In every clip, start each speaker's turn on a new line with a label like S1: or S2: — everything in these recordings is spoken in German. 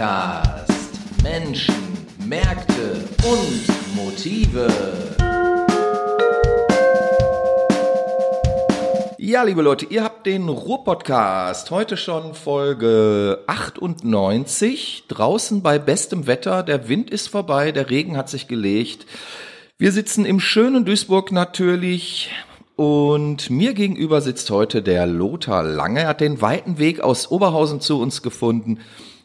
S1: Podcast Menschen, Märkte und Motive. Ja, liebe Leute, ihr habt den Ruhr-Podcast. Heute schon Folge 98. Draußen bei bestem Wetter. Der Wind ist vorbei, der Regen hat sich gelegt. Wir sitzen im schönen Duisburg natürlich. Und mir gegenüber sitzt heute der Lothar Lange. Er hat den weiten Weg aus Oberhausen zu uns gefunden.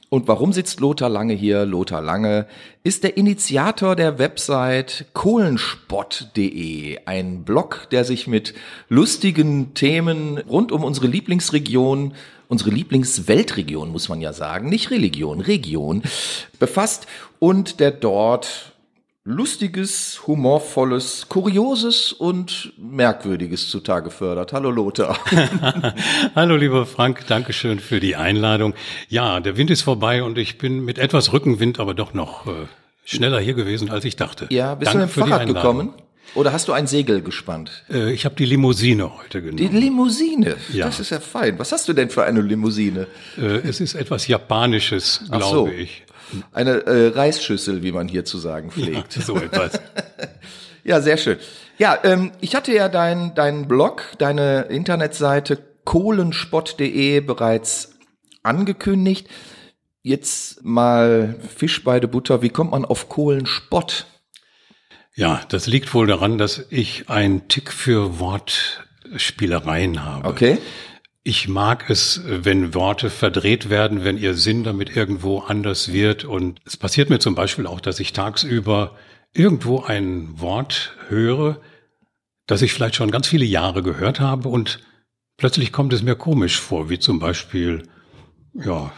S1: Und warum sitzt Lothar Lange hier? Lothar Lange ist der Initiator der Website kohlenspott.de, ein Blog, der sich mit lustigen Themen rund um unsere Lieblingsregion, unsere Lieblingsweltregion, muss man ja sagen, nicht Religion, Region, befasst und der dort Lustiges, humorvolles, kurioses und merkwürdiges zutage fördert. Hallo Lothar.
S2: Hallo lieber Frank, Dankeschön für die Einladung. Ja, der Wind ist vorbei und ich bin mit etwas Rückenwind aber doch noch äh, schneller hier gewesen, als ich dachte.
S1: Ja, bist Danke du mit dem Fahrrad gekommen? Oder hast du ein Segel gespannt?
S2: Äh, ich habe die Limousine heute genommen.
S1: Die Limousine? Ja. Das ist ja fein. Was hast du denn für eine Limousine?
S2: Äh, es ist etwas Japanisches, glaube so. ich.
S1: Eine äh, Reisschüssel, wie man hier zu sagen pflegt.
S2: Ja, so etwas.
S1: ja, sehr schön. Ja, ähm, ich hatte ja deinen dein Blog, deine Internetseite kohlenspott.de bereits angekündigt. Jetzt mal Fisch bei der Butter. Wie kommt man auf Kohlenspott?
S2: Ja, das liegt wohl daran, dass ich einen Tick für Wortspielereien habe.
S1: Okay.
S2: Ich mag es, wenn Worte verdreht werden, wenn ihr Sinn damit irgendwo anders wird. Und es passiert mir zum Beispiel auch, dass ich tagsüber irgendwo ein Wort höre, das ich vielleicht schon ganz viele Jahre gehört habe und plötzlich kommt es mir komisch vor, wie zum Beispiel, ja,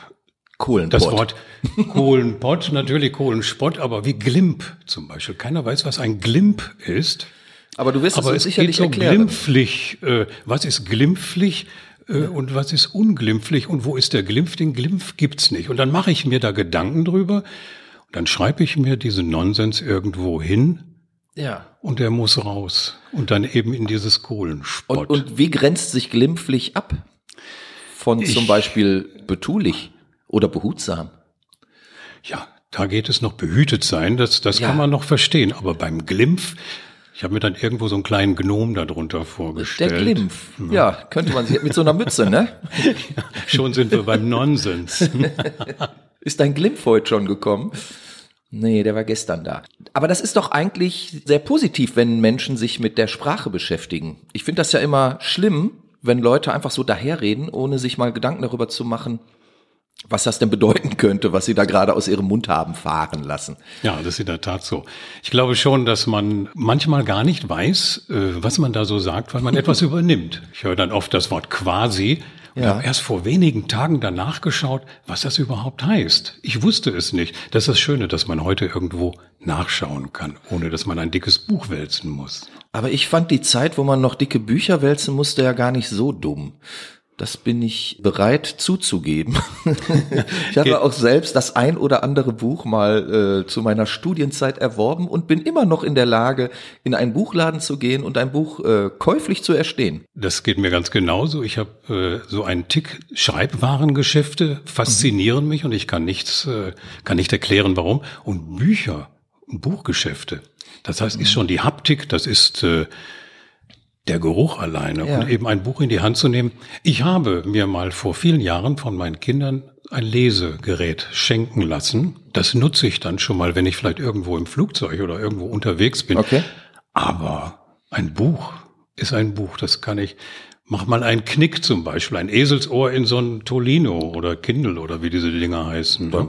S1: Kohlenpott.
S2: Das Wort Kohlenpott, natürlich Kohlenspott, aber wie Glimp zum Beispiel. Keiner weiß, was ein Glimp ist.
S1: Aber du wirst
S2: aber
S1: es, es sicherlich
S2: geht so
S1: erklären.
S2: Glimpflich. Äh, was ist glimpflich? Äh, und was ist unglimpflich und wo ist der Glimpf? Den Glimpf gibt's nicht. Und dann mache ich mir da Gedanken drüber und dann schreibe ich mir diesen Nonsens irgendwo hin.
S1: Ja.
S2: Und der muss raus. Und dann eben in dieses Kohlenspott.
S1: Und, und wie grenzt sich glimpflich ab? Von ich, zum Beispiel betulich oder behutsam?
S2: Ja, da geht es noch behütet sein, das, das ja. kann man noch verstehen. Aber beim Glimpf, ich habe mir dann irgendwo so einen kleinen Gnom darunter vorgestellt.
S1: Der Glimpf. Ja, könnte man sich mit so einer Mütze, ne?
S2: ja, schon sind wir beim Nonsens.
S1: ist dein Glimpf heute schon gekommen? Nee, der war gestern da. Aber das ist doch eigentlich sehr positiv, wenn Menschen sich mit der Sprache beschäftigen. Ich finde das ja immer schlimm, wenn Leute einfach so daherreden, ohne sich mal Gedanken darüber zu machen, was das denn bedeuten könnte, was Sie da gerade aus Ihrem Mund haben fahren lassen.
S2: Ja, das ist in der Tat so. Ich glaube schon, dass man manchmal gar nicht weiß, äh, was man da so sagt, weil man etwas übernimmt. Ich höre dann oft das Wort quasi und ja. habe erst vor wenigen Tagen danach geschaut, was das überhaupt heißt. Ich wusste es nicht. Das ist das Schöne, dass man heute irgendwo nachschauen kann, ohne dass man ein dickes Buch wälzen muss.
S1: Aber ich fand die Zeit, wo man noch dicke Bücher wälzen musste, ja gar nicht so dumm. Das bin ich bereit zuzugeben. ich habe auch selbst das ein oder andere Buch mal äh, zu meiner Studienzeit erworben und bin immer noch in der Lage, in einen Buchladen zu gehen und ein Buch äh, käuflich zu erstehen.
S2: Das geht mir ganz genauso. Ich habe äh, so einen Tick Schreibwarengeschäfte faszinieren mhm. mich und ich kann nichts, äh, kann nicht erklären, warum. Und Bücher, Buchgeschäfte. Das heißt, ist schon die Haptik, das ist äh, der Geruch alleine ja. und eben ein Buch in die Hand zu nehmen. Ich habe mir mal vor vielen Jahren von meinen Kindern ein Lesegerät schenken lassen. Das nutze ich dann schon mal, wenn ich vielleicht irgendwo im Flugzeug oder irgendwo unterwegs bin.
S1: Okay.
S2: Aber ein Buch ist ein Buch, das kann ich. Mach mal einen Knick zum Beispiel, ein Eselsohr in so ein Tolino oder Kindle oder wie diese Dinger heißen.
S1: Ne?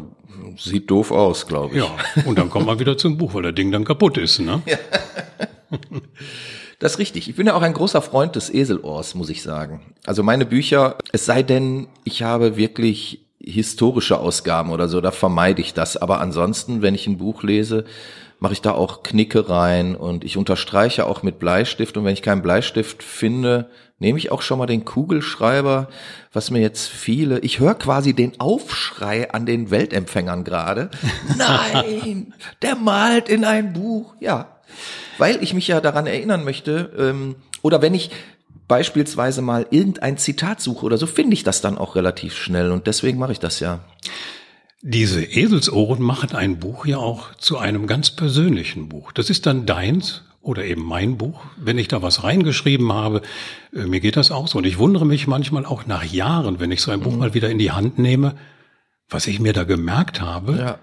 S1: Sieht doof aus, glaube ich.
S2: Ja, und dann kommt man wieder zum Buch, weil der Ding dann kaputt ist. Ne? Ja.
S1: Das ist richtig. Ich bin ja auch ein großer Freund des Eselohrs, muss ich sagen. Also meine Bücher, es sei denn, ich habe wirklich historische Ausgaben oder so, da vermeide ich das. Aber ansonsten, wenn ich ein Buch lese, mache ich da auch Knicke rein und ich unterstreiche auch mit Bleistift. Und wenn ich keinen Bleistift finde, nehme ich auch schon mal den Kugelschreiber, was mir jetzt viele, ich höre quasi den Aufschrei an den Weltempfängern gerade. Nein, der malt in ein Buch. Ja, weil ich mich ja daran erinnern möchte, ähm, oder wenn ich beispielsweise mal irgendein Zitat suche oder so, finde ich das dann auch relativ schnell und deswegen mache ich das ja.
S2: Diese Eselsohren machen ein Buch ja auch zu einem ganz persönlichen Buch. Das ist dann deins oder eben mein Buch. Wenn ich da was reingeschrieben habe, äh, mir geht das auch so. Und ich wundere mich manchmal auch nach Jahren, wenn ich so ein Buch mhm. mal wieder in die Hand nehme, was ich mir da gemerkt habe.
S1: Ja.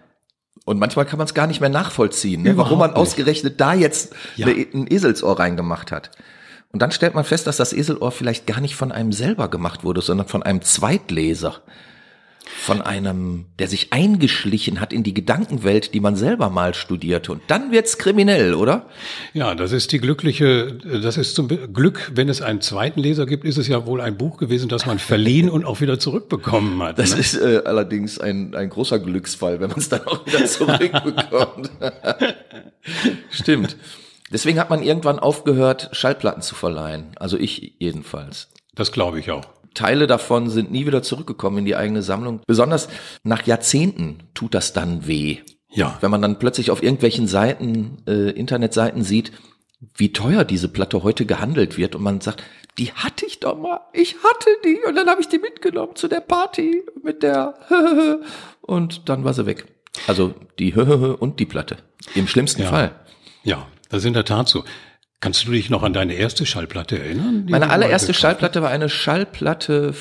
S1: Und manchmal kann man es gar nicht mehr nachvollziehen, ne? warum man nicht. ausgerechnet da jetzt ja. ein Eselsohr reingemacht hat. Und dann stellt man fest, dass das Eselohr vielleicht gar nicht von einem selber gemacht wurde, sondern von einem Zweitleser von einem, der sich eingeschlichen hat in die Gedankenwelt, die man selber mal studierte. Und dann wird's kriminell, oder?
S2: Ja, das ist die glückliche, das ist zum Glück, wenn es einen zweiten Leser gibt, ist es ja wohl ein Buch gewesen, das man verliehen und auch wieder zurückbekommen hat.
S1: Das ne? ist äh, allerdings ein, ein großer Glücksfall, wenn man es dann auch wieder zurückbekommt. Stimmt. Deswegen hat man irgendwann aufgehört, Schallplatten zu verleihen. Also ich jedenfalls.
S2: Das glaube ich auch.
S1: Teile davon sind nie wieder zurückgekommen in die eigene Sammlung. Besonders nach Jahrzehnten tut das dann weh. Ja. Wenn man dann plötzlich auf irgendwelchen Seiten, äh, Internetseiten sieht, wie teuer diese Platte heute gehandelt wird und man sagt, die hatte ich doch mal, ich hatte die und dann habe ich die mitgenommen zu der Party mit der und dann war sie weg. Also die und die Platte. Im schlimmsten
S2: ja.
S1: Fall.
S2: Ja, das ist in der Tat so. Kannst du dich noch an deine erste Schallplatte erinnern?
S1: Meine allererste Schallplatte war eine Schallplatte.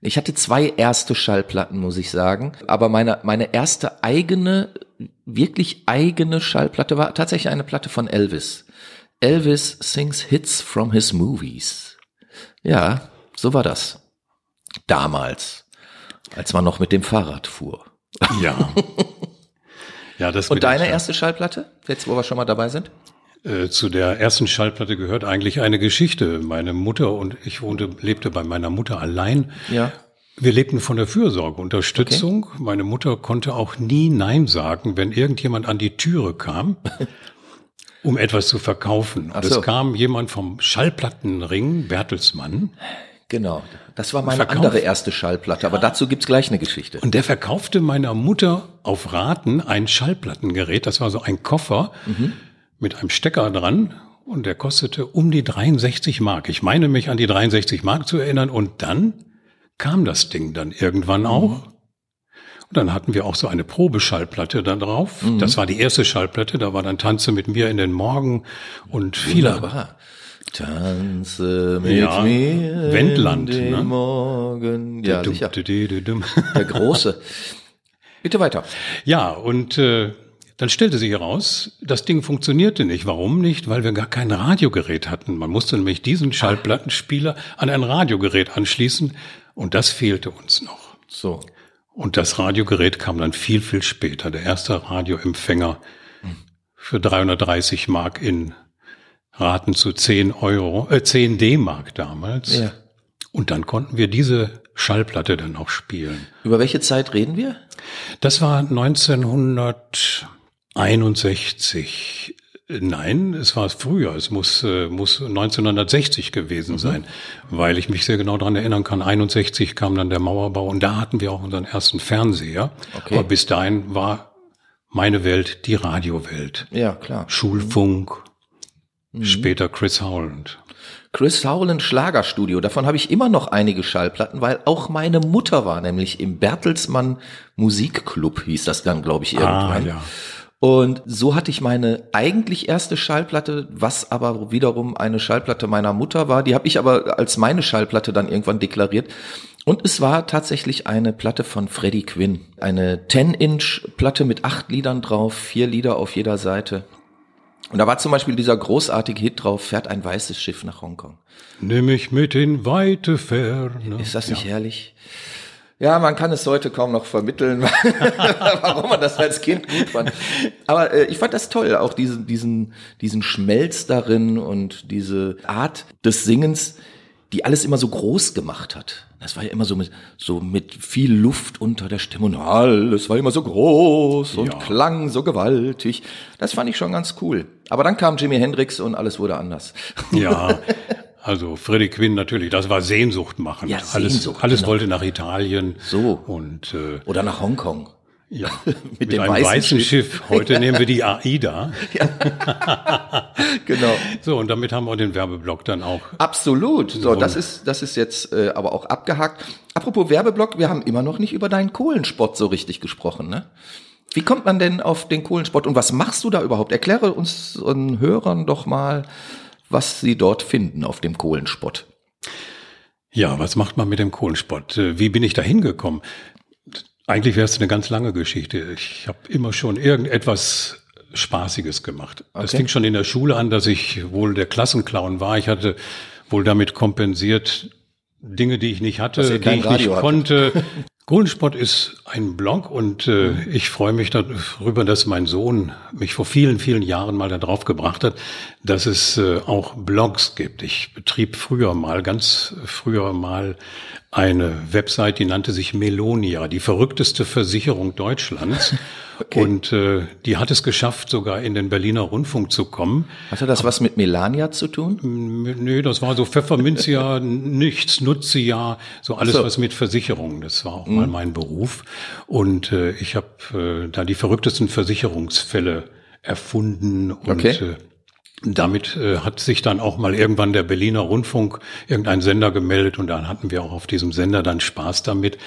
S1: Ich hatte zwei erste Schallplatten, muss ich sagen. Aber meine, meine erste eigene, wirklich eigene Schallplatte war tatsächlich eine Platte von Elvis. Elvis sings Hits from his movies. Ja, so war das. Damals. Als man noch mit dem Fahrrad fuhr.
S2: Ja.
S1: ja, das Und deine erste Schallplatte? Jetzt, wo wir schon mal dabei sind?
S2: Äh, zu der ersten Schallplatte gehört eigentlich eine Geschichte. Meine Mutter und ich wohnte, lebte bei meiner Mutter allein. Ja. Wir lebten von der Fürsorge, Unterstützung. Okay. Meine Mutter konnte auch nie Nein sagen, wenn irgendjemand an die Türe kam, um etwas zu verkaufen. Und so. es kam jemand vom Schallplattenring, Bertelsmann.
S1: Genau, das war meine Verkauf. andere erste Schallplatte, aber dazu gibt's gleich eine Geschichte.
S2: Und der verkaufte meiner Mutter auf Raten ein Schallplattengerät, das war so ein Koffer. Mhm mit einem Stecker dran und der kostete um die 63 Mark. Ich meine mich an die 63 Mark zu erinnern und dann kam das Ding dann irgendwann auch. Und dann hatten wir auch so eine Probeschallplatte da drauf. Mhm. Das war die erste Schallplatte, da war dann Tanze mit mir in den Morgen und viele. Wunderbar.
S1: Tanze mit ja, mir
S2: Wendland,
S1: in den
S2: ne?
S1: Morgen. Ja, sicher. Der große. Bitte weiter.
S2: Ja, und äh, dann stellte sich heraus, das Ding funktionierte nicht. Warum nicht? Weil wir gar kein Radiogerät hatten. Man musste nämlich diesen Schallplattenspieler an ein Radiogerät anschließen und das fehlte uns noch.
S1: So.
S2: Und das Radiogerät kam dann viel, viel später. Der erste Radioempfänger für 330 Mark in Raten zu 10 Euro, äh, 10 D-Mark damals. Ja. Und dann konnten wir diese Schallplatte dann auch spielen.
S1: Über welche Zeit reden wir?
S2: Das war 1900 61. Nein, es war früher. Es muss, äh, muss 1960 gewesen mhm. sein, weil ich mich sehr genau daran erinnern kann. 61 kam dann der Mauerbau und da hatten wir auch unseren ersten Fernseher. Okay. Aber bis dahin war meine Welt die Radiowelt.
S1: Ja, klar.
S2: Schulfunk, mhm. später Chris Howland.
S1: Chris Howland Schlagerstudio. Davon habe ich immer noch einige Schallplatten, weil auch meine Mutter war nämlich im Bertelsmann Musikclub, hieß das dann, glaube ich, irgendwann. Ah, ja. Und so hatte ich meine eigentlich erste Schallplatte, was aber wiederum eine Schallplatte meiner Mutter war. Die habe ich aber als meine Schallplatte dann irgendwann deklariert. Und es war tatsächlich eine Platte von Freddie Quinn. Eine 10-Inch-Platte mit acht Liedern drauf, vier Lieder auf jeder Seite. Und da war zum Beispiel dieser großartige Hit drauf, fährt ein weißes Schiff nach Hongkong.
S2: Nimm mich mit in weite Ferne.
S1: Ist das nicht ja. herrlich? Ja, man kann es heute kaum noch vermitteln, warum man das als Kind gut fand. Aber äh, ich fand das toll, auch diesen, diesen, diesen Schmelz darin und diese Art des Singens, die alles immer so groß gemacht hat. Das war ja immer so mit, so mit viel Luft unter der Stimme und alles war immer so groß und ja. klang so gewaltig. Das fand ich schon ganz cool. Aber dann kam Jimi Hendrix und alles wurde anders.
S2: Ja, Also Freddie Quinn natürlich, das war Sehnsucht machen. Ja, alles, Sehnsucht, alles genau. wollte nach Italien.
S1: So.
S2: Und äh,
S1: oder nach Hongkong.
S2: Ja, mit, mit dem einem weißen, weißen Schiff. Schiff. Heute nehmen wir die AIDA. Ja. genau. So, und damit haben wir den Werbeblock dann auch.
S1: Absolut. So, das ist, das ist jetzt äh, aber auch abgehakt. Apropos Werbeblock, wir haben immer noch nicht über deinen Kohlensport so richtig gesprochen, ne? Wie kommt man denn auf den Kohlensport und was machst du da überhaupt? Erkläre uns und Hörern doch mal, was sie dort finden auf dem Kohlensport.
S2: Ja, was macht man mit dem Kohlensport? Äh, wie bin ich da hingekommen? Eigentlich wäre es eine ganz lange Geschichte. Ich habe immer schon irgendetwas Spaßiges gemacht. Okay. Das fing schon in der Schule an, dass ich wohl der Klassenclown war. Ich hatte wohl damit kompensiert Dinge, die ich nicht hatte, die ich Radio nicht konnte. Kohlensport ist ein Blog und äh, ich freue mich darüber, dass mein Sohn mich vor vielen, vielen Jahren mal darauf gebracht hat, dass es äh, auch Blogs gibt. Ich betrieb früher mal, ganz früher mal eine Website, die nannte sich Melonia, die verrückteste Versicherung Deutschlands. Okay. Und äh, die hat es geschafft, sogar in den Berliner Rundfunk zu kommen.
S1: Hatte das Aber, was mit Melania zu tun?
S2: Nö, das war so Pfefferminzia, nichts, Nutze so alles so. was mit Versicherungen. Das war auch mhm. mal mein Beruf. Und äh, ich habe äh, da die verrücktesten Versicherungsfälle erfunden und okay. äh, damit äh, hat sich dann auch mal irgendwann der Berliner Rundfunk, irgendein Sender gemeldet und dann hatten wir auch auf diesem Sender dann Spaß damit.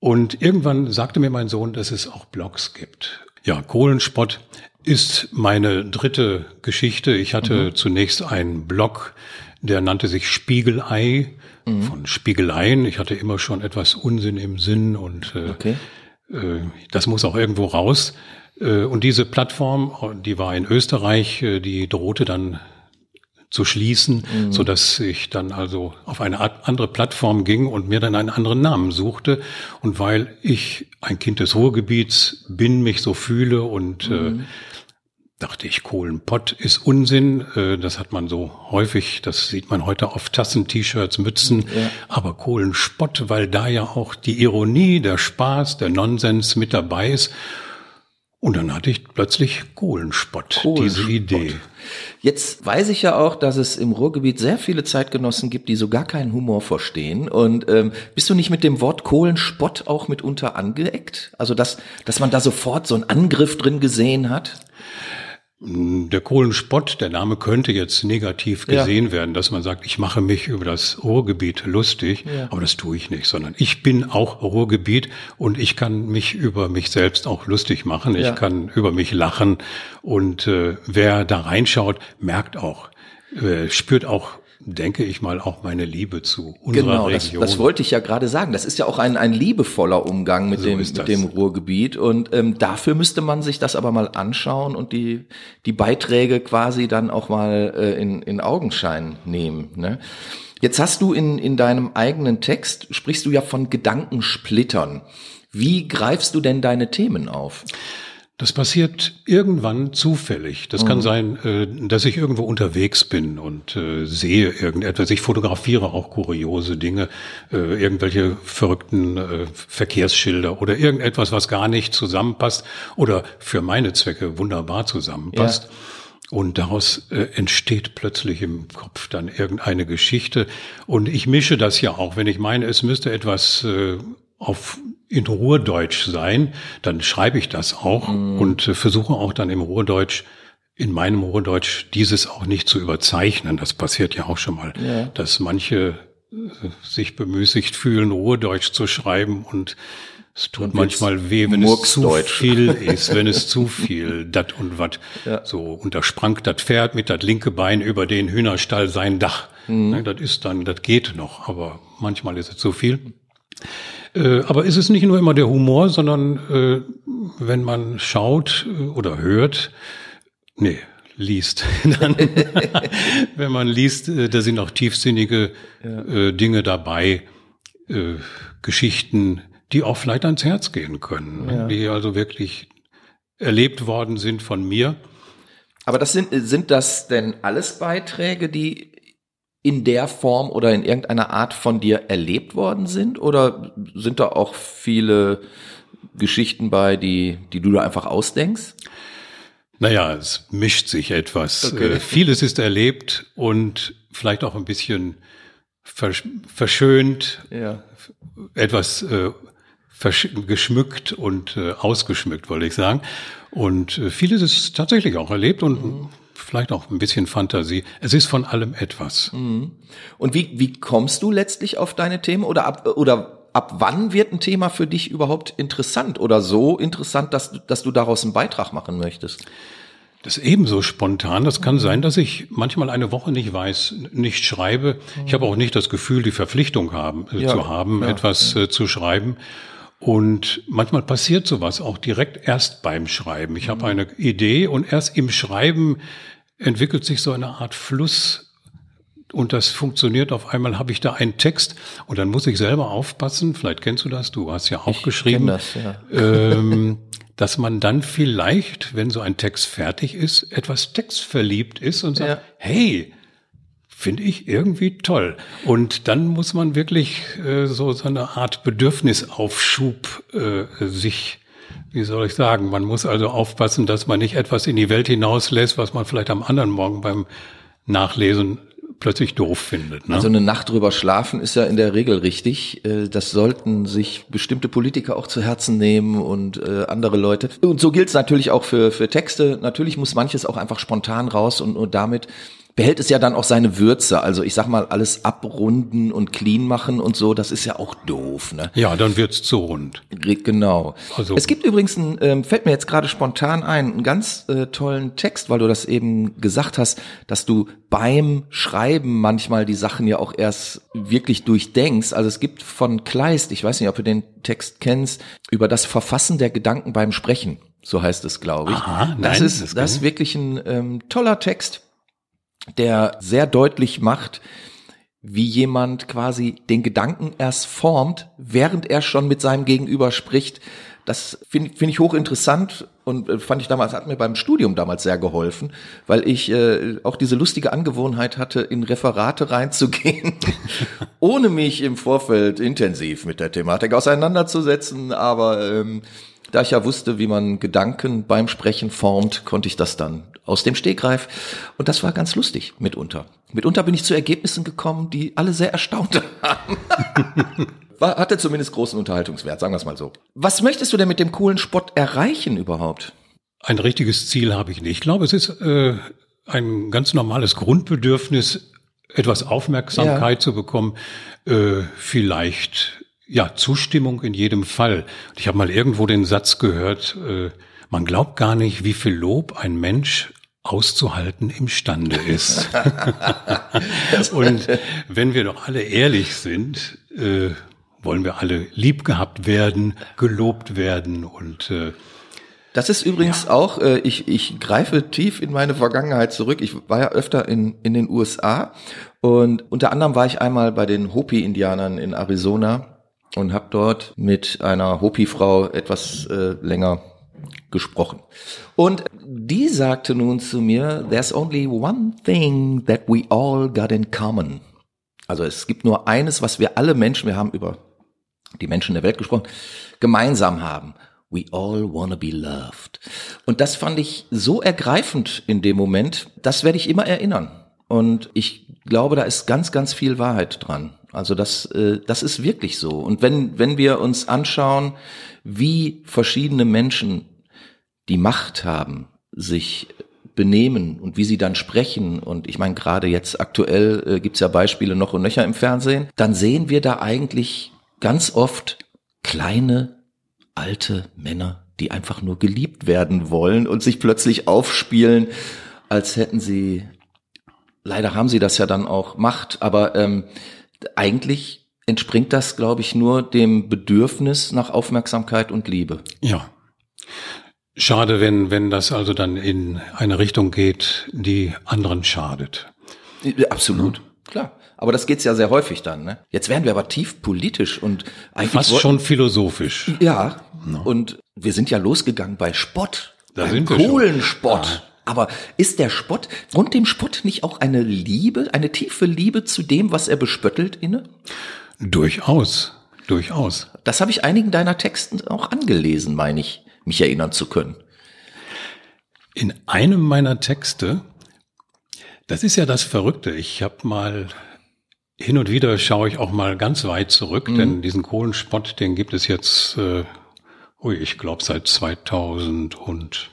S2: Und irgendwann sagte mir mein Sohn, dass es auch Blogs gibt. Ja, Kohlenspott ist meine dritte Geschichte. Ich hatte mhm. zunächst einen Blog, der nannte sich Spiegelei mhm. von Spiegeleien. Ich hatte immer schon etwas Unsinn im Sinn und äh, okay. äh, das muss auch irgendwo raus. Äh, und diese Plattform, die war in Österreich, äh, die drohte dann zu schließen, mhm. so dass ich dann also auf eine andere Plattform ging und mir dann einen anderen Namen suchte. Und weil ich ein Kind des Ruhrgebiets bin, mich so fühle und äh, mhm. äh, dachte ich, Kohlenpott ist Unsinn. Äh, das hat man so häufig, das sieht man heute auf Tassen, T-Shirts, Mützen. Ja. Aber Kohlenspott, weil da ja auch die Ironie, der Spaß, der Nonsens mit dabei ist. Und dann hatte ich plötzlich Kohlenspott, Kohlenspott, diese Idee.
S1: Jetzt weiß ich ja auch, dass es im Ruhrgebiet sehr viele Zeitgenossen gibt, die so gar keinen Humor verstehen. Und ähm, bist du nicht mit dem Wort Kohlenspott auch mitunter angeeckt? Also dass, dass man da sofort so einen Angriff drin gesehen hat?
S2: Der Kohlenspott, der Name könnte jetzt negativ gesehen ja. werden, dass man sagt, ich mache mich über das Ruhrgebiet lustig, ja. aber das tue ich nicht, sondern ich bin auch Ruhrgebiet und ich kann mich über mich selbst auch lustig machen, ich ja. kann über mich lachen und äh, wer da reinschaut, merkt auch, äh, spürt auch denke ich mal, auch meine Liebe zu unserer genau, Region.
S1: Das, das wollte ich ja gerade sagen. Das ist ja auch ein, ein liebevoller Umgang mit, so dem, mit dem Ruhrgebiet. Und ähm, dafür müsste man sich das aber mal anschauen und die, die Beiträge quasi dann auch mal äh, in, in Augenschein nehmen. Ne? Jetzt hast du in, in deinem eigenen Text, sprichst du ja von Gedankensplittern. Wie greifst du denn deine Themen auf?
S2: Das passiert irgendwann zufällig. Das mhm. kann sein, äh, dass ich irgendwo unterwegs bin und äh, sehe irgendetwas. Ich fotografiere auch kuriose Dinge, äh, irgendwelche verrückten Verkehrsschilder oder irgendetwas, was gar nicht zusammenpasst oder für meine Zwecke wunderbar zusammenpasst. Ja. Und daraus äh, entsteht plötzlich im Kopf dann irgendeine Geschichte. Und ich mische das ja auch, wenn ich meine, es müsste etwas äh, auf in Ruhrdeutsch sein, dann schreibe ich das auch mm. und äh, versuche auch dann im Ruhrdeutsch in meinem Ruhrdeutsch dieses auch nicht zu überzeichnen. Das passiert ja auch schon mal, ja. dass manche äh, sich bemüßigt fühlen, Ruhrdeutsch zu schreiben und es tut und manchmal weh, wenn es zu viel ist, wenn es zu viel dat und wat. Ja. So, und da sprang das Pferd mit das linke Bein über den Hühnerstall sein Dach. Mhm. Ne, das ist dann, das geht noch, aber manchmal ist es zu viel. Äh, aber ist es nicht nur immer der Humor, sondern äh, wenn man schaut äh, oder hört, nee, liest, dann, wenn man liest, äh, da sind auch tiefsinnige ja. äh, Dinge dabei, Geschichten, die auch vielleicht ans Herz gehen können, ne? ja. die also wirklich erlebt worden sind von mir.
S1: Aber das sind, sind das denn alles Beiträge, die in der Form oder in irgendeiner Art von dir erlebt worden sind? Oder sind da auch viele Geschichten bei, die, die du da einfach ausdenkst?
S2: Naja, es mischt sich etwas. Okay. Äh, vieles ist erlebt und vielleicht auch ein bisschen versch verschönt, ja. etwas äh, geschmückt und äh, ausgeschmückt, wollte ich sagen. Und äh, vieles ist tatsächlich auch erlebt und mhm. Vielleicht auch ein bisschen Fantasie. Es ist von allem etwas.
S1: Mhm. Und wie, wie kommst du letztlich auf deine Themen oder ab, oder ab wann wird ein Thema für dich überhaupt interessant oder so interessant, dass, dass du daraus einen Beitrag machen möchtest?
S2: Das ist ebenso spontan. Das kann sein, dass ich manchmal eine Woche nicht weiß, nicht schreibe. Ich habe auch nicht das Gefühl, die Verpflichtung haben, äh, ja, zu haben, ja, etwas ja. Äh, zu schreiben. Und manchmal passiert sowas auch direkt erst beim Schreiben. Ich mhm. habe eine Idee und erst im Schreiben entwickelt sich so eine Art Fluss und das funktioniert. Auf einmal habe ich da einen Text und dann muss ich selber aufpassen. Vielleicht kennst du das, du hast ja auch ich geschrieben, das, ja. ähm, dass man dann vielleicht, wenn so ein Text fertig ist, etwas textverliebt ist und sagt, ja. hey, finde ich irgendwie toll. Und dann muss man wirklich äh, so, so eine Art Bedürfnisaufschub äh, sich, wie soll ich sagen, man muss also aufpassen, dass man nicht etwas in die Welt hinauslässt, was man vielleicht am anderen Morgen beim Nachlesen plötzlich doof findet.
S1: Ne? Also eine Nacht drüber schlafen ist ja in der Regel richtig. Äh, das sollten sich bestimmte Politiker auch zu Herzen nehmen und äh, andere Leute. Und so gilt es natürlich auch für, für Texte. Natürlich muss manches auch einfach spontan raus und, und damit behält es ja dann auch seine Würze. Also ich sag mal, alles abrunden und clean machen und so, das ist ja auch doof. Ne?
S2: Ja, dann wird's zu rund.
S1: Genau. Also. Es gibt übrigens, ein, ähm, fällt mir jetzt gerade spontan ein, einen ganz äh, tollen Text, weil du das eben gesagt hast, dass du beim Schreiben manchmal die Sachen ja auch erst wirklich durchdenkst. Also es gibt von Kleist, ich weiß nicht, ob du den Text kennst, über das Verfassen der Gedanken beim Sprechen. So heißt es, glaube ich. Aha, nein, das ist, das, das ist wirklich ein ähm, toller Text der sehr deutlich macht, wie jemand quasi den Gedanken erst formt, während er schon mit seinem Gegenüber spricht. Das finde find ich hochinteressant und äh, fand ich damals, hat mir beim Studium damals sehr geholfen, weil ich äh, auch diese lustige Angewohnheit hatte, in Referate reinzugehen, ohne mich im Vorfeld intensiv mit der Thematik auseinanderzusetzen. Aber ähm, da ich ja wusste, wie man Gedanken beim Sprechen formt, konnte ich das dann aus dem Stegreif. Und das war ganz lustig mitunter. Mitunter bin ich zu Ergebnissen gekommen, die alle sehr erstaunt haben. war, hatte zumindest großen Unterhaltungswert, sagen wir es mal so. Was möchtest du denn mit dem coolen Spott erreichen überhaupt?
S2: Ein richtiges Ziel habe ich nicht. Ich glaube, es ist äh, ein ganz normales Grundbedürfnis, etwas Aufmerksamkeit ja. zu bekommen, äh, vielleicht ja Zustimmung in jedem Fall. Ich habe mal irgendwo den Satz gehört, äh, man glaubt gar nicht, wie viel Lob ein Mensch auszuhalten imstande ist. und wenn wir doch alle ehrlich sind, äh, wollen wir alle lieb gehabt werden, gelobt werden und äh,
S1: das ist übrigens ja. auch, äh, ich, ich greife tief in meine Vergangenheit zurück. Ich war ja öfter in, in den USA und unter anderem war ich einmal bei den Hopi-Indianern in Arizona und habe dort mit einer Hopi-Frau etwas äh, länger gesprochen. Und die sagte nun zu mir, there's only one thing that we all got in common. Also es gibt nur eines, was wir alle Menschen, wir haben über die Menschen der Welt gesprochen, gemeinsam haben. We all wanna be loved. Und das fand ich so ergreifend in dem Moment, das werde ich immer erinnern. Und ich glaube, da ist ganz, ganz viel Wahrheit dran. Also das, äh, das ist wirklich so. Und wenn, wenn wir uns anschauen, wie verschiedene Menschen die Macht haben, sich benehmen und wie sie dann sprechen, und ich meine, gerade jetzt aktuell äh, gibt's ja Beispiele noch und nöcher im Fernsehen, dann sehen wir da eigentlich ganz oft kleine, alte Männer, die einfach nur geliebt werden wollen und sich plötzlich aufspielen, als hätten sie, leider haben sie das ja dann auch Macht, aber ähm, eigentlich entspringt das, glaube ich, nur dem Bedürfnis nach Aufmerksamkeit und Liebe.
S2: Ja. Schade, wenn, wenn das also dann in eine Richtung geht, die anderen schadet.
S1: Absolut, klar. Aber das geht's ja sehr häufig dann. Ne? Jetzt werden wir aber tief politisch und
S2: eigentlich fast schon philosophisch.
S1: Ja. No. Und wir sind ja losgegangen bei Spott, da beim sind wir coolen Spott. Ah. Aber ist der Spott und dem Spott nicht auch eine Liebe, eine tiefe Liebe zu dem, was er bespöttelt, inne?
S2: Durchaus, durchaus.
S1: Das habe ich einigen deiner Texten auch angelesen, meine ich mich erinnern zu können.
S2: In einem meiner Texte, das ist ja das Verrückte, ich habe mal hin und wieder schaue ich auch mal ganz weit zurück, mhm. denn diesen Kohlenspott, den gibt es jetzt, äh, ui, ich glaube seit 2012.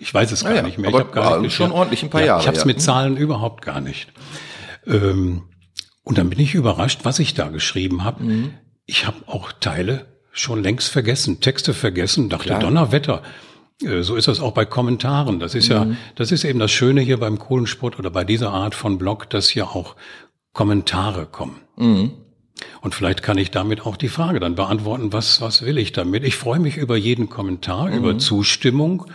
S2: Ich weiß es gar ah nicht mehr.
S1: Aber ich habe gar nicht schon ordentlich ein paar ja, Jahre.
S2: Ich habe es ja. mit Zahlen überhaupt gar nicht. Ähm, und dann bin ich überrascht, was ich da geschrieben habe. Mhm. Ich habe auch Teile schon längst vergessen, Texte vergessen, dachte Klar. Donnerwetter. Äh, so ist das auch bei Kommentaren. Das ist mhm. ja, das ist eben das Schöne hier beim Kohlensport oder bei dieser Art von Blog, dass hier auch Kommentare kommen. Mhm. Und vielleicht kann ich damit auch die Frage dann beantworten, was, was will ich damit? Ich freue mich über jeden Kommentar, mhm. über Zustimmung.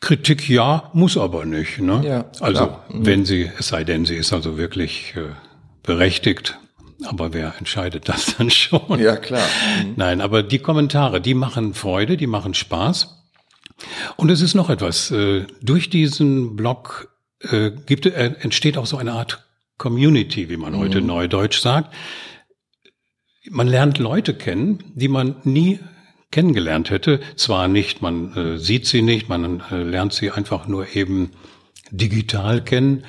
S2: Kritik ja, muss aber nicht. Ne? Ja, also mhm. wenn sie, es sei denn, sie ist also wirklich äh, berechtigt, aber wer entscheidet das dann schon?
S1: Ja, klar.
S2: Mhm. Nein, aber die Kommentare, die machen Freude, die machen Spaß. Und es ist noch etwas. Äh, durch diesen Blog äh, gibt, äh, entsteht auch so eine Art Community, wie man mhm. heute neudeutsch sagt. Man lernt Leute kennen, die man nie kennengelernt hätte. Zwar nicht, man äh, sieht sie nicht, man äh, lernt sie einfach nur eben digital kennen,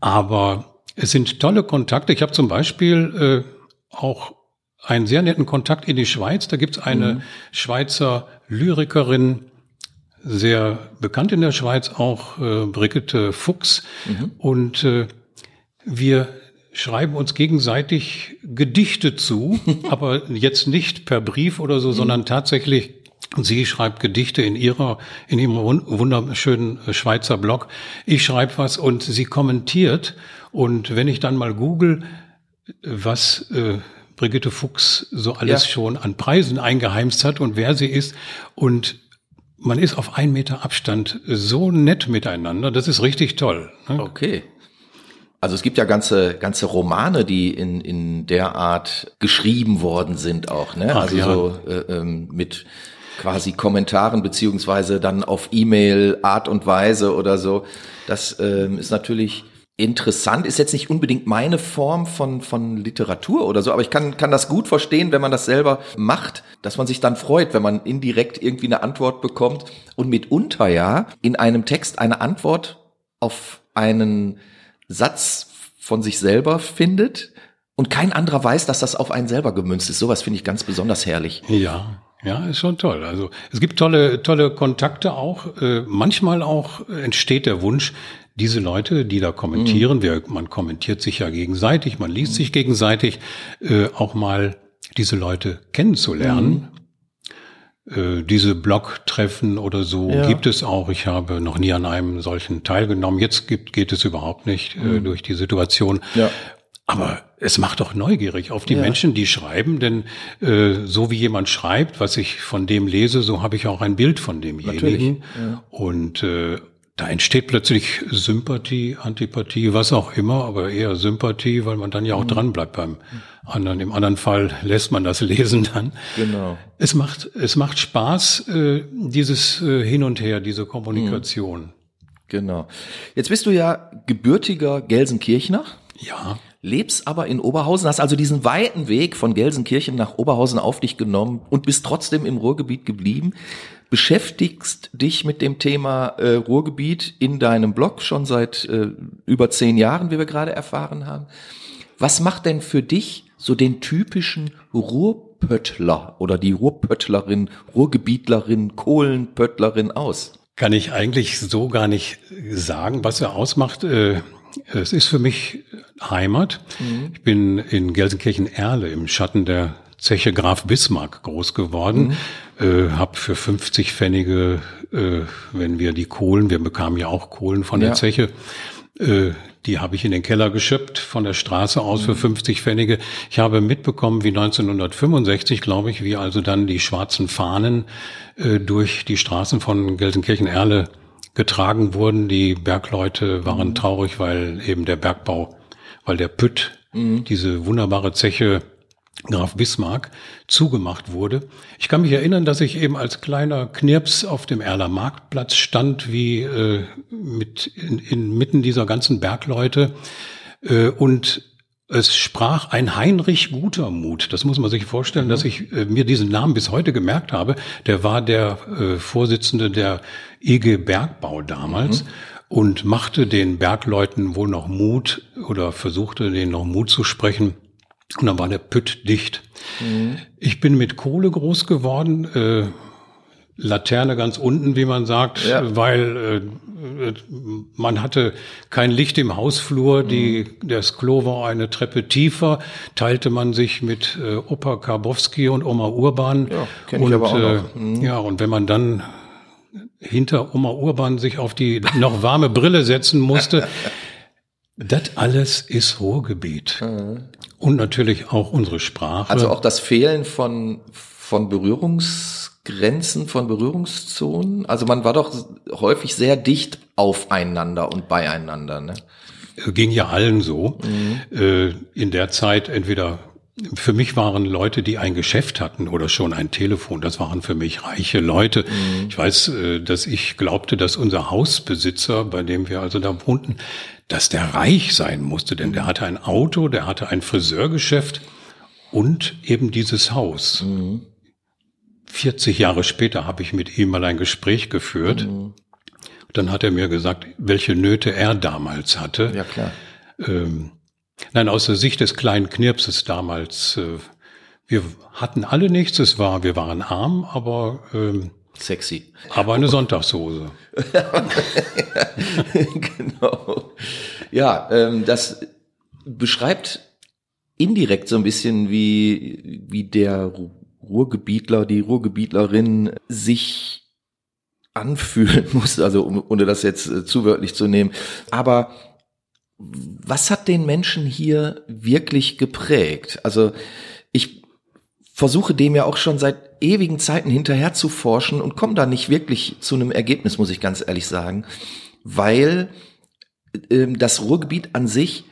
S2: aber es sind tolle Kontakte. Ich habe zum Beispiel äh, auch einen sehr netten Kontakt in die Schweiz. Da gibt es eine mhm. Schweizer Lyrikerin, sehr bekannt in der Schweiz auch, äh, Brigitte Fuchs. Mhm. Und äh, wir schreiben uns gegenseitig Gedichte zu, aber jetzt nicht per Brief oder so, mhm. sondern tatsächlich Sie schreibt Gedichte in ihrer, in ihrem wunderschönen Schweizer Blog. Ich schreibe was und sie kommentiert und wenn ich dann mal google, was äh, Brigitte Fuchs so alles ja. schon an Preisen eingeheimst hat und wer sie ist und man ist auf einen Meter Abstand so nett miteinander, das ist richtig toll.
S1: Ne? Okay. Also es gibt ja ganze ganze Romane, die in in der Art geschrieben worden sind auch, ne? Ach, also ja. so äh, ähm, mit quasi Kommentaren beziehungsweise dann auf E-Mail Art und Weise oder so. Das ähm, ist natürlich interessant, ist jetzt nicht unbedingt meine Form von, von Literatur oder so, aber ich kann, kann das gut verstehen, wenn man das selber macht, dass man sich dann freut, wenn man indirekt irgendwie eine Antwort bekommt und mitunter ja in einem Text eine Antwort auf einen Satz von sich selber findet und kein anderer weiß, dass das auf einen selber gemünzt ist. Sowas finde ich ganz besonders herrlich.
S2: Ja. Ja, ist schon toll. Also es gibt tolle, tolle Kontakte auch. Äh, manchmal auch entsteht der Wunsch, diese Leute, die da kommentieren, mhm. wir, man kommentiert sich ja gegenseitig, man liest mhm. sich gegenseitig, äh, auch mal diese Leute kennenzulernen. Mhm. Äh, diese Blog-Treffen oder so ja. gibt es auch. Ich habe noch nie an einem solchen teilgenommen. Jetzt gibt, geht es überhaupt nicht äh, mhm. durch die Situation. Ja. Aber es macht doch neugierig auf die ja. Menschen, die schreiben, denn äh, so wie jemand schreibt, was ich von dem lese, so habe ich auch ein Bild von demjenigen. Ja. Und äh, da entsteht plötzlich Sympathie, Antipathie, was auch immer, aber eher Sympathie, weil man dann ja auch mhm. dran bleibt beim anderen. Im anderen Fall lässt man das lesen dann. Genau. Es macht, es macht Spaß, äh, dieses äh, Hin und Her, diese Kommunikation. Mhm.
S1: Genau. Jetzt bist du ja gebürtiger Gelsenkirchner.
S2: Ja
S1: lebst aber in Oberhausen, hast also diesen weiten Weg von Gelsenkirchen nach Oberhausen auf dich genommen und bist trotzdem im Ruhrgebiet geblieben. Beschäftigst dich mit dem Thema äh, Ruhrgebiet in deinem Blog schon seit äh, über zehn Jahren, wie wir gerade erfahren haben. Was macht denn für dich so den typischen Ruhrpöttler oder die Ruhrpöttlerin, Ruhrgebietlerin, Kohlenpöttlerin aus?
S2: Kann ich eigentlich so gar nicht sagen, was er ausmacht. Äh es ist für mich Heimat. Mhm. Ich bin in Gelsenkirchen-Erle im Schatten der Zeche Graf Bismarck groß geworden. Mhm. Äh, hab für 50 Pfennige, äh, wenn wir die Kohlen, wir bekamen ja auch Kohlen von ja. der Zeche, äh, die habe ich in den Keller geschöpft von der Straße aus mhm. für 50 Pfennige. Ich habe mitbekommen, wie 1965, glaube ich, wie also dann die schwarzen Fahnen äh, durch die Straßen von Gelsenkirchen-Erle getragen wurden. Die Bergleute waren mhm. traurig, weil eben der Bergbau, weil der Pütt, mhm. diese wunderbare Zeche Graf Bismarck zugemacht wurde. Ich kann mich erinnern, dass ich eben als kleiner Knirps auf dem Erler Marktplatz stand, wie äh, mit in, inmitten dieser ganzen Bergleute äh, und es sprach ein Heinrich Gutermut. Das muss man sich vorstellen, mhm. dass ich äh, mir diesen Namen bis heute gemerkt habe. Der war der äh, Vorsitzende der IG Bergbau damals. Mhm. und machte den Bergleuten wohl noch Mut oder versuchte denen noch Mut zu sprechen. Und dann war der Pütt dicht. Mhm. Ich bin mit Kohle groß geworden, äh, Laterne ganz unten, wie man sagt, ja. weil äh, man hatte kein Licht im Hausflur, die, mhm. das Klo war eine Treppe tiefer, teilte man sich mit äh, Opa Karbowski und Oma Urban. Ja, kenn ich und, aber auch noch. Äh, mhm. Ja, und wenn man dann hinter Oma Urban sich auf die noch warme Brille setzen musste, das alles ist Ruhrgebiet. Mhm. Und natürlich auch unsere Sprache.
S1: Also auch das Fehlen von, von Berührungsgrenzen, von Berührungszonen. Also man war doch häufig sehr dicht aufeinander und beieinander. Ne?
S2: Ging ja allen so. Mhm. Äh, in der Zeit entweder für mich waren Leute, die ein Geschäft hatten oder schon ein Telefon, das waren für mich reiche Leute. Mhm. Ich weiß, äh, dass ich glaubte, dass unser Hausbesitzer, bei dem wir also da wohnten, dass der reich sein musste, denn der hatte ein Auto, der hatte ein Friseurgeschäft und eben dieses Haus. Mhm. 40 Jahre später habe ich mit ihm mal ein Gespräch geführt. Mhm. Dann hat er mir gesagt, welche Nöte er damals hatte.
S1: Ja, klar.
S2: Ähm, nein, aus der Sicht des kleinen Knirpses damals, äh, wir hatten alle nichts, es war, wir waren arm, aber ähm,
S1: Sexy.
S2: Aber eine Sonntagshose.
S1: genau. Ja, ähm, das beschreibt indirekt so ein bisschen, wie, wie der Ruhrgebietler, die Ruhrgebietlerin sich anfühlen muss, also um, ohne das jetzt äh, zu zu nehmen. Aber was hat den Menschen hier wirklich geprägt? Also ich versuche dem ja auch schon seit ewigen Zeiten hinterher zu forschen und komme da nicht wirklich zu einem Ergebnis, muss ich ganz ehrlich sagen, weil ähm, das Ruhrgebiet an sich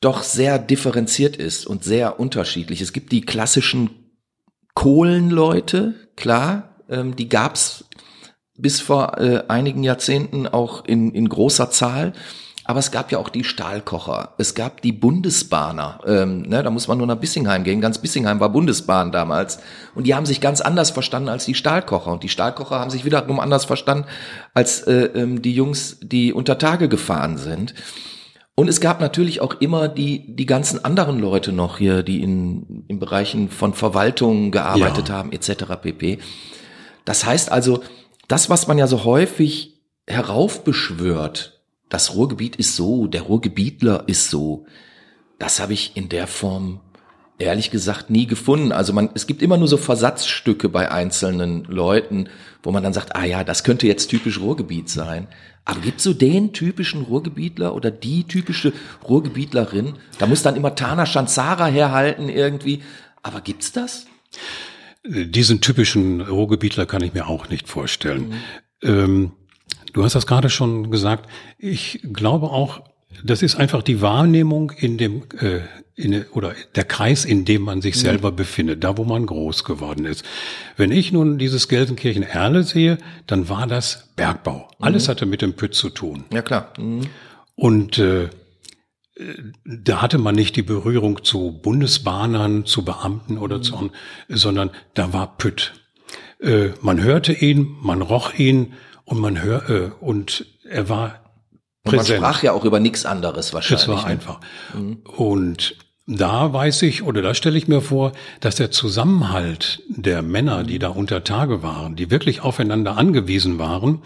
S1: doch sehr differenziert ist und sehr unterschiedlich. Es gibt die klassischen Kohlenleute, klar, ähm, die gab's bis vor äh, einigen Jahrzehnten auch in, in großer Zahl. Aber es gab ja auch die Stahlkocher, es gab die Bundesbahner. Ähm, ne, da muss man nur nach Bissingheim gehen. Ganz Bissingheim war Bundesbahn damals. Und die haben sich ganz anders verstanden als die Stahlkocher. Und die Stahlkocher haben sich wiederum anders verstanden als äh, ähm, die Jungs, die unter Tage gefahren sind. Und es gab natürlich auch immer die, die ganzen anderen Leute noch hier, die in, in Bereichen von Verwaltung gearbeitet ja. haben, etc. pp. Das heißt also, das, was man ja so häufig heraufbeschwört, das Ruhrgebiet ist so, der Ruhrgebietler ist so. Das habe ich in der Form ehrlich gesagt nie gefunden. Also man, es gibt immer nur so Versatzstücke bei einzelnen Leuten, wo man dann sagt, ah ja, das könnte jetzt typisch Ruhrgebiet sein. Aber gibt so den typischen Ruhrgebietler oder die typische Ruhrgebietlerin? Da muss dann immer Tana Shanzara herhalten irgendwie. Aber gibt's das?
S2: Diesen typischen Ruhrgebietler kann ich mir auch nicht vorstellen. Mhm. Ähm, Du hast das gerade schon gesagt. Ich glaube auch, das ist einfach die Wahrnehmung in dem äh, in, oder der Kreis, in dem man sich selber mhm. befindet, da wo man groß geworden ist. Wenn ich nun dieses Gelsenkirchen Erle sehe, dann war das Bergbau. Mhm. Alles hatte mit dem Pütz zu tun.
S1: Ja klar. Mhm.
S2: Und äh, da hatte man nicht die Berührung zu Bundesbahnern, zu Beamten oder mhm. zu, sondern da war Pütt. Äh, man hörte ihn, man roch ihn und man hört, äh, und er war
S1: präsent. Und man sprach ja auch über nichts anderes wahrscheinlich.
S2: Das war ne? einfach. Mhm. Und da weiß ich oder da stelle ich mir vor, dass der Zusammenhalt der Männer, die da unter Tage waren, die wirklich aufeinander angewiesen waren,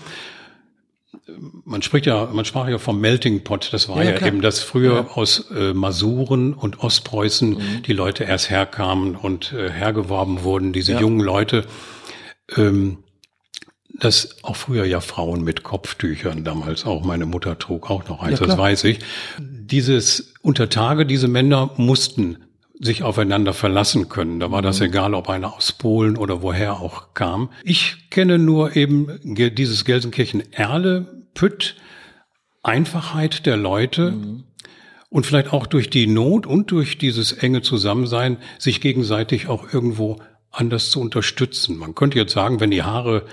S2: man spricht ja, man sprach ja vom Melting Pot. Das war ja, ja eben, dass früher ja. aus äh, Masuren und Ostpreußen mhm. die Leute erst herkamen und äh, hergeworben wurden, diese ja. jungen Leute. Ähm, dass auch früher ja Frauen mit Kopftüchern damals auch meine Mutter trug auch noch eins, ja, das weiß ich. Dieses Untertage, diese Männer mussten sich aufeinander verlassen können. Da war das mhm. egal, ob einer aus Polen oder woher auch kam. Ich kenne nur eben dieses Gelsenkirchen-Erle, Pütt, Einfachheit der Leute mhm. und vielleicht auch durch die Not und durch dieses enge Zusammensein sich gegenseitig auch irgendwo anders zu unterstützen. Man könnte jetzt sagen, wenn die Haare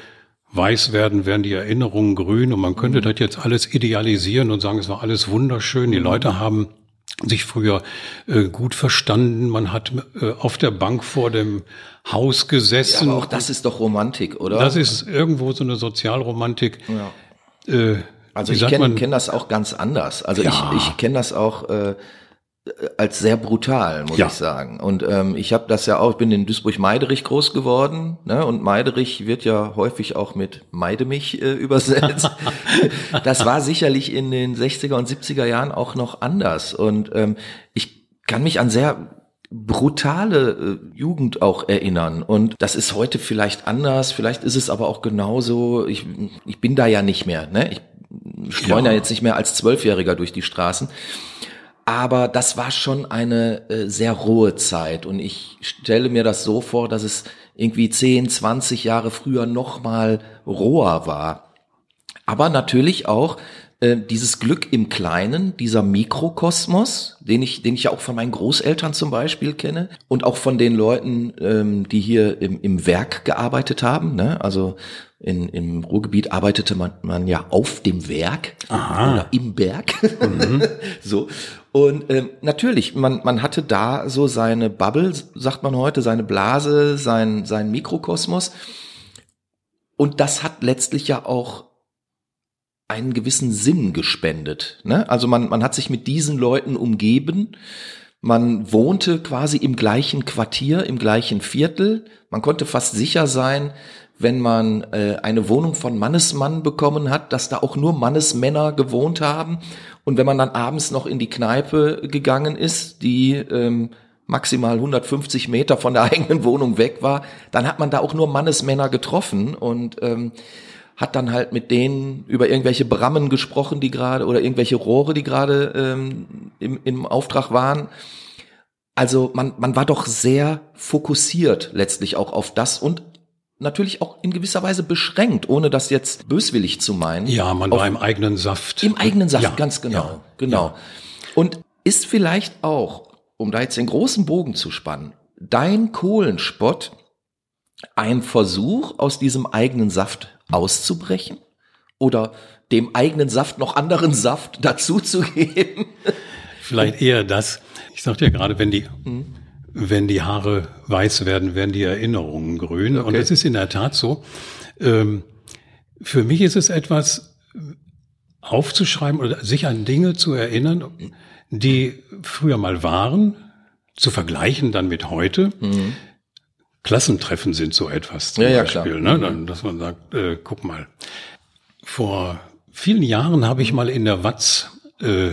S2: weiß werden, werden die Erinnerungen grün und man könnte mhm. das jetzt alles idealisieren und sagen, es war alles wunderschön. Die mhm. Leute haben sich früher äh, gut verstanden. Man hat äh, auf der Bank vor dem Haus gesessen. Ja,
S1: aber auch das ist doch Romantik, oder?
S2: Das ist irgendwo so eine Sozialromantik. Ja. Äh,
S1: Also ich kenne kenn das auch ganz anders. Also
S2: Ja.
S1: ich, ich kenne das auch äh, als sehr brutal, muss
S2: Ja.
S1: ich sagen. Und ähm, ich habe das ja auch, ich bin in Duisburg-Meiderich groß geworden, ne? Und Meiderich wird ja häufig auch mit Meide mich äh, übersetzt. das war sicherlich in den 60er und 70er Jahren auch noch anders. Und ähm, ich kann mich an sehr brutale äh, Jugend auch erinnern. Und das ist heute vielleicht anders, vielleicht ist es aber auch genauso. Ich, ich bin da ja nicht mehr, ne? Ich streune ja.
S2: Ja.
S1: jetzt nicht mehr als Zwölfjähriger durch die Straßen. Aber das war schon eine äh, sehr rohe Zeit und ich stelle mir das so vor, dass es irgendwie 10, 20 Jahre früher noch mal roher war. Aber natürlich auch äh, dieses Glück im Kleinen, dieser Mikrokosmos, den ich, den ich ja auch von meinen Großeltern zum Beispiel kenne und auch von den Leuten, ähm, die hier im, im Werk gearbeitet haben. Ne? Also in, im Ruhrgebiet arbeitete man, man ja auf dem Werk
S2: Aha.
S1: oder im Berg. so. Und ähm, natürlich, man, man hatte da so seine Bubble, sagt man heute, seine Blase, sein, sein Mikrokosmos. Und das hat letztlich ja auch einen gewissen Sinn gespendet. Ne? Also man, man hat sich mit diesen Leuten umgeben. Man wohnte quasi im gleichen Quartier, im gleichen Viertel. Man konnte fast sicher sein, wenn man äh, eine Wohnung von Mannesmann bekommen hat, dass da auch nur Mannesmänner gewohnt haben. Und wenn man dann abends noch in die Kneipe gegangen ist, die ähm, maximal 150 Meter von der eigenen Wohnung weg war, dann hat man da auch nur Mannesmänner getroffen und ähm, hat dann halt mit denen über irgendwelche Brammen gesprochen, die gerade oder irgendwelche Rohre, die gerade ähm, im, im Auftrag waren. Also man, man war doch sehr fokussiert letztlich auch auf das und natürlich auch in gewisser Weise beschränkt, ohne das jetzt böswillig zu meinen.
S2: Ja, man
S1: auf,
S2: war im eigenen Saft.
S1: im eigenen Saft,
S2: Ja,
S1: ganz genau,
S2: ja,
S1: genau.
S2: ja.
S1: Und ist vielleicht auch, um da jetzt den großen Bogen zu spannen, dein Kohlenspott ein Versuch, aus diesem eigenen Saft auszubrechen? Oder dem eigenen Saft noch anderen Saft dazuzugeben?
S2: Vielleicht eher das. Ich sagte ja gerade, wenn die,
S1: Mhm.
S2: wenn die Haare weiß werden, werden die Erinnerungen grün. Und
S1: Okay.
S2: das ist in der Tat so. Ähm, für mich ist es etwas aufzuschreiben oder sich an Dinge zu erinnern, die früher mal waren, zu vergleichen dann mit heute. Klassentreffen sind so etwas zum
S1: Mhm. Ja, ja,
S2: Beispiel,
S1: klar.
S2: ne? Dann, dass man sagt, äh, guck mal. Vor vielen Jahren habe ich mal in der Watz äh,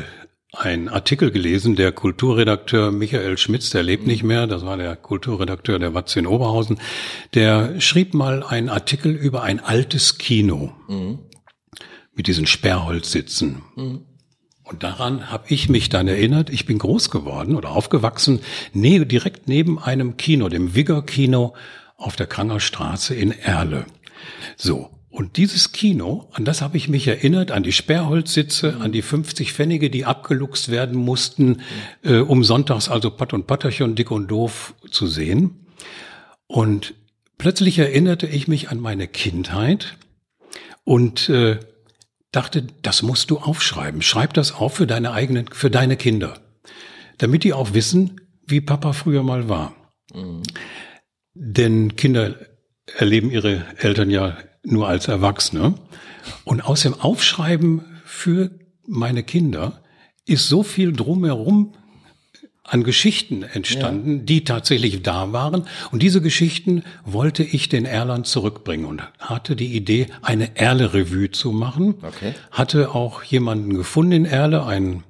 S2: einen Artikel gelesen, der Kulturredakteur Michael Schmitz, der lebt nicht mehr, das war der Kulturredakteur der Watz in Oberhausen, der schrieb mal einen Artikel über ein altes Kino mit diesen Sperrholzsitzen. Und daran habe ich mich dann erinnert, ich bin groß geworden oder aufgewachsen, ne, direkt neben einem Kino, dem Wigger Kino auf der Kranger Straße in Erle. So. Und dieses Kino, an das habe ich mich erinnert, an die Sperrholzsitze, an die 50 Pfennige, die abgeluchst werden mussten, äh, um sonntags also Patt und Patterchen, dick und doof zu sehen. Und plötzlich erinnerte ich mich an meine Kindheit und äh, dachte, das musst du aufschreiben. Schreib das auf für deine eigenen, für deine Kinder, damit die auch wissen, wie Papa früher mal war. Denn Kinder erleben ihre Eltern ja nur als Erwachsene. Und aus dem Aufschreiben für meine Kinder ist so viel drumherum an Geschichten entstanden, die tatsächlich da waren. Und diese Geschichten wollte ich den Erlern zurückbringen und hatte die Idee, eine Erle-Revue zu machen.
S1: Okay.
S2: Hatte auch jemanden gefunden in Erle, einen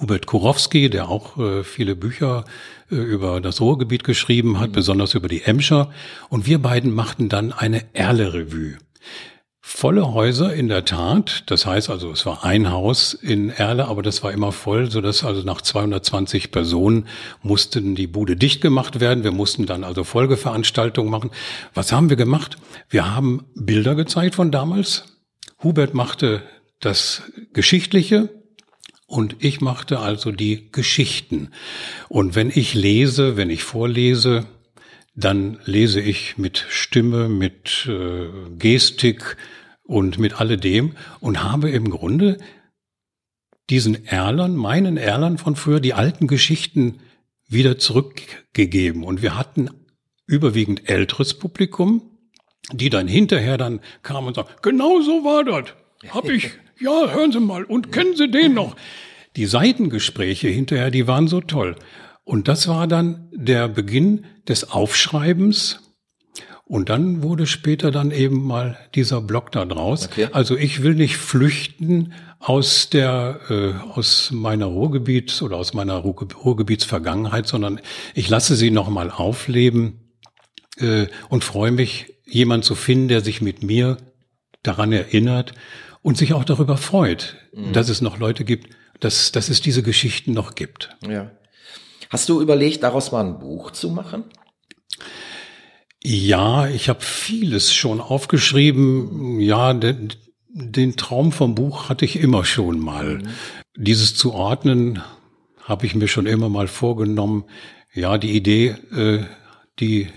S2: Hubert Kurowski, der auch äh, viele Bücher äh, über das Ruhrgebiet geschrieben hat, besonders über die Emscher. Und wir beiden machten dann eine Erle-Revue. Volle Häuser in der Tat. Das heißt also, es war ein Haus in Erle, aber das war immer voll, so dass also nach 220 Personen mussten die Bude dicht gemacht werden. Wir mussten dann also Folgeveranstaltungen machen. Was haben wir gemacht? Wir haben Bilder gezeigt von damals. Hubert machte das Geschichtliche, und ich machte also die Geschichten. Und wenn ich lese, wenn ich vorlese, dann lese ich mit Stimme, mit äh, Gestik und mit alledem und habe im Grunde diesen Erlern, meinen Erlern von früher, die alten Geschichten wieder zurückgegeben. Und wir hatten überwiegend älteres Publikum, die dann hinterher dann kamen und sagten, genau so war das. Hab ich ja, hören Sie mal, und kennen Sie den noch? Die Seitengespräche hinterher, die waren so toll. Und das war dann der Beginn des Aufschreibens. Und dann wurde später dann eben mal dieser Blog da draus. Okay. Also ich will nicht flüchten aus der äh, aus meiner Ruhrgebiets oder aus meiner Ruhrgebietsvergangenheit, sondern ich lasse sie noch mal aufleben äh, und freue mich, jemand zu finden, der sich mit mir daran erinnert und sich auch darüber freut, mhm. dass es noch Leute gibt, dass, dass es diese Geschichten noch gibt.
S1: Ja. Hast du überlegt, daraus mal ein Buch zu machen?
S2: Ja, ich habe vieles schon aufgeschrieben. Ja, den, den Traum vom Buch hatte ich immer schon mal. Mhm. Dieses zu ordnen habe ich mir schon immer mal vorgenommen. Ja, die Idee, äh, die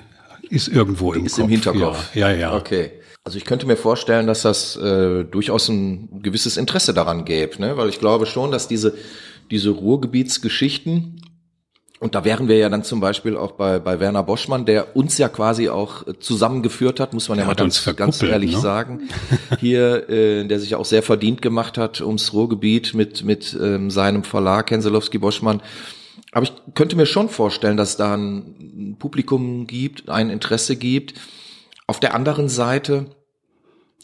S2: ist irgendwo im
S1: ist
S2: Kopf.
S1: im Hinterkopf.
S2: Ja, ja. ja.
S1: Okay. Also ich könnte mir vorstellen, dass das äh, durchaus ein gewisses Interesse daran gäbe, ne? weil ich glaube schon, dass diese diese Ruhrgebietsgeschichten und da wären wir ja dann zum Beispiel auch bei, bei Werner Boschmann, der uns ja quasi auch zusammengeführt hat, muss man ja mal ganz, ganz ehrlich ne? sagen. Hier, äh, der sich ja auch sehr verdient gemacht hat ums Ruhrgebiet mit, mit ähm, seinem Verlag Henselowski Boschmann. Aber ich könnte mir schon vorstellen, dass da ein Publikum gibt, ein Interesse gibt. Auf der anderen Seite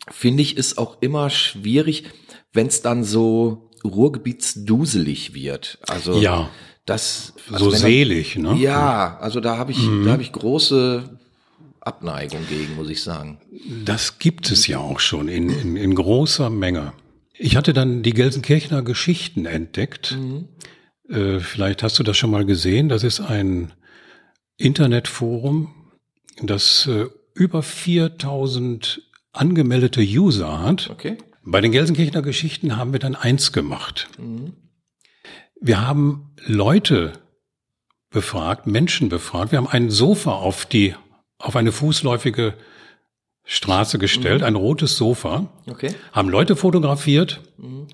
S1: finde ich es auch immer schwierig, wenn es dann so Ruhrgebietsduselig wird. Also
S2: ja
S1: das
S2: also so selig, ne?
S1: Ja, also da habe ich, mhm. da habe ich große Abneigung gegen, muss ich sagen.
S2: Das gibt es ja auch schon in, in, in großer Menge. Ich hatte dann die Gelsenkirchener Geschichten entdeckt. Mhm. Äh, vielleicht hast du das schon mal gesehen. Das ist ein Internetforum, das äh, über 4000 angemeldete User hat.
S1: Okay.
S2: Bei den Gelsenkirchener Geschichten haben wir dann eins gemacht. Mhm. Wir haben Leute befragt, Menschen befragt. Wir haben ein Sofa auf die, auf eine fußläufige Straße gestellt, mhm. ein rotes Sofa.
S1: Okay.
S2: Haben Leute fotografiert. Mhm.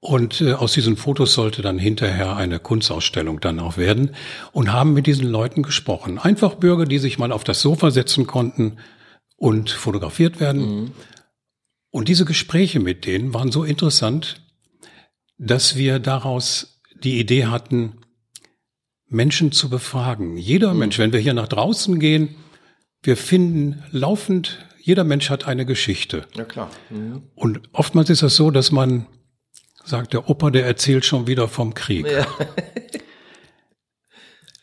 S2: Und äh, aus diesen Fotos sollte dann hinterher eine Kunstausstellung dann auch werden und haben mit diesen Leuten gesprochen. Einfach Bürger, die sich mal auf das Sofa setzen konnten und fotografiert werden. Mhm. Und diese Gespräche mit denen waren so interessant, dass wir daraus die Idee hatten, Menschen zu befragen. Jeder mhm. Mensch, wenn wir hier nach draußen gehen, wir finden laufend, jeder Mensch hat eine Geschichte.
S1: Ja, klar. Mhm.
S2: Und oftmals ist es so, dass man sagt, der Opa, der erzählt schon wieder vom Krieg. Ja.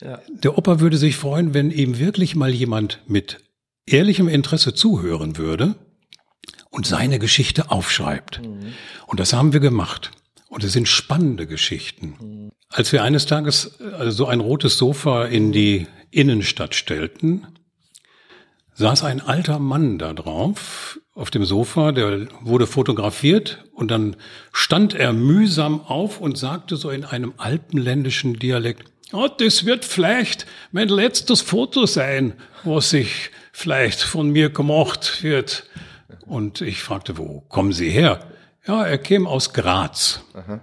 S2: ja. Der Opa würde sich freuen, wenn ihm wirklich mal jemand mit ehrlichem Interesse zuhören würde und seine Geschichte aufschreibt. Mhm. Und das haben wir gemacht. Und es sind spannende Geschichten. Als wir eines Tages also so ein rotes Sofa in die Innenstadt stellten, saß ein alter Mann da drauf, auf dem Sofa, der wurde fotografiert und dann stand er mühsam auf und sagte so in einem alpenländischen Dialekt, oh, das wird vielleicht mein letztes Foto sein, was ich vielleicht von mir gemacht wird. Und ich fragte, wo kommen Sie her? Ja, er käme aus Graz. Aha.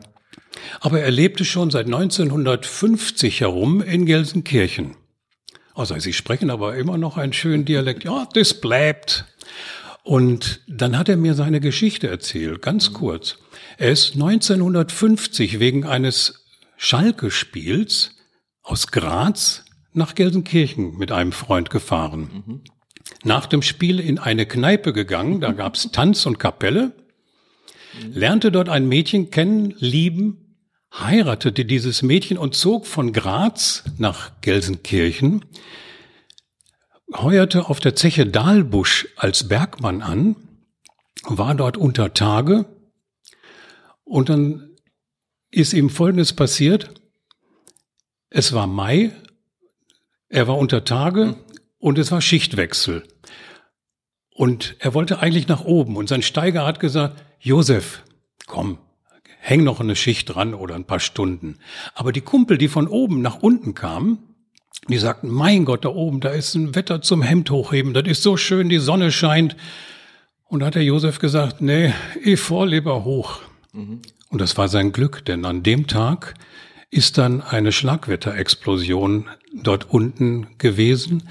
S2: Aber er lebte schon seit 1950 herum in Gelsenkirchen. Also Sie sprechen aber immer noch einen schönen Dialekt. Ja, das bleibt. Und dann hat er mir seine Geschichte erzählt, ganz kurz. Er ist 1950 wegen eines Schalke-Spiels aus Graz nach Gelsenkirchen mit einem Freund gefahren. Mhm. Nach dem Spiel in eine Kneipe gegangen, da gab's Tanz und Kapelle lernte dort ein Mädchen kennen, lieben, heiratete dieses Mädchen und zog von Graz nach Gelsenkirchen, heuerte auf der Zeche Dahlbusch als Bergmann an, war dort unter Tage und dann ist ihm Folgendes passiert. Es war Mai, er war unter Tage und es war Schichtwechsel. Und er wollte eigentlich nach oben und sein Steiger hat gesagt, Josef, komm, häng noch eine Schicht dran oder ein paar Stunden. Aber die Kumpel, die von oben nach unten kamen, die sagten, mein Gott, da oben, da ist ein Wetter zum Hemd hochheben, das ist so schön, die Sonne scheint. Und da hat der Josef gesagt, nee, ich fahr lieber hoch. Mhm. Und das war sein Glück, denn an dem Tag ist dann eine Schlagwetterexplosion dort unten gewesen.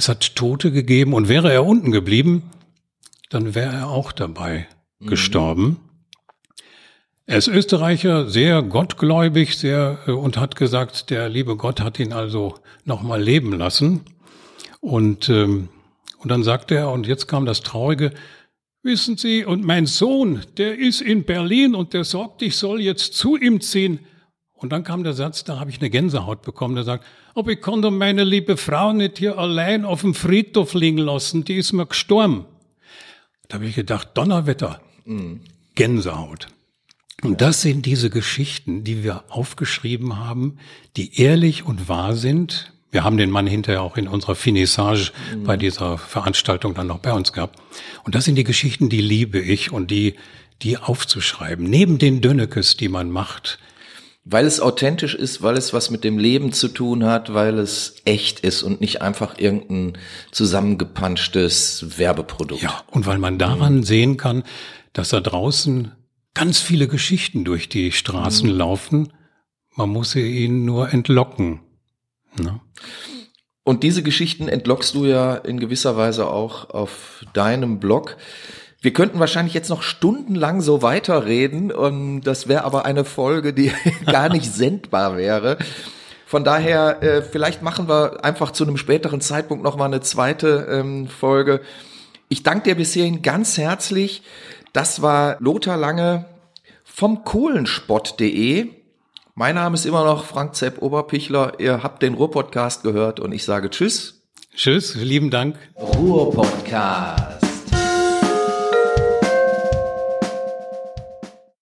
S2: Es hat Tote gegeben und wäre er unten geblieben, dann wäre er auch dabei Mhm. gestorben. Er ist Österreicher, sehr gottgläubig, sehr äh, und hat gesagt, der liebe Gott hat ihn also noch mal leben lassen. Und ähm, und dann sagte er, und jetzt kam das Traurige, wissen Sie, und mein Sohn, der ist in Berlin und der sagt, ich soll jetzt zu ihm ziehen. Und dann kam der Satz, da habe ich eine Gänsehaut bekommen, der sagt, aber ich doch meine liebe Frau nicht hier allein auf dem Friedhof liegen lassen, die ist mir gestorben. Da habe ich gedacht, Donnerwetter, mhm. Gänsehaut. Und das sind diese Geschichten, die wir aufgeschrieben haben, die ehrlich und wahr sind. Wir haben den Mann hinterher auch in unserer Finissage mhm. bei dieser Veranstaltung dann noch bei uns gehabt. Und das sind die Geschichten, die liebe ich und die, die aufzuschreiben. Neben den Dönnekes, die man macht,
S1: weil es authentisch ist, weil es was mit dem Leben zu tun hat, weil es echt ist und nicht einfach irgendein zusammengepanschtes Werbeprodukt.
S2: Ja, und weil man daran mhm. sehen kann, dass da draußen ganz viele Geschichten durch die Straßen mhm. laufen. Man muss sie ihnen nur entlocken. Ne?
S1: Und diese Geschichten entlockst du ja in gewisser Weise auch auf deinem Blog. Wir könnten wahrscheinlich jetzt noch stundenlang so weiterreden und das wäre aber eine Folge, die gar nicht sendbar wäre. Von daher, äh, vielleicht machen wir einfach zu einem späteren Zeitpunkt noch mal eine zweite ähm, Folge. Ich danke dir bis hierhin ganz herzlich. Das war Lothar Lange vom Kohlenspott.de. Mein Name ist immer noch Frank Zepp Oberpichler. Ihr habt den Ruhr-Podcast gehört und ich sage Tschüss.
S2: Tschüss, lieben Dank.
S1: Ruhr-Podcast.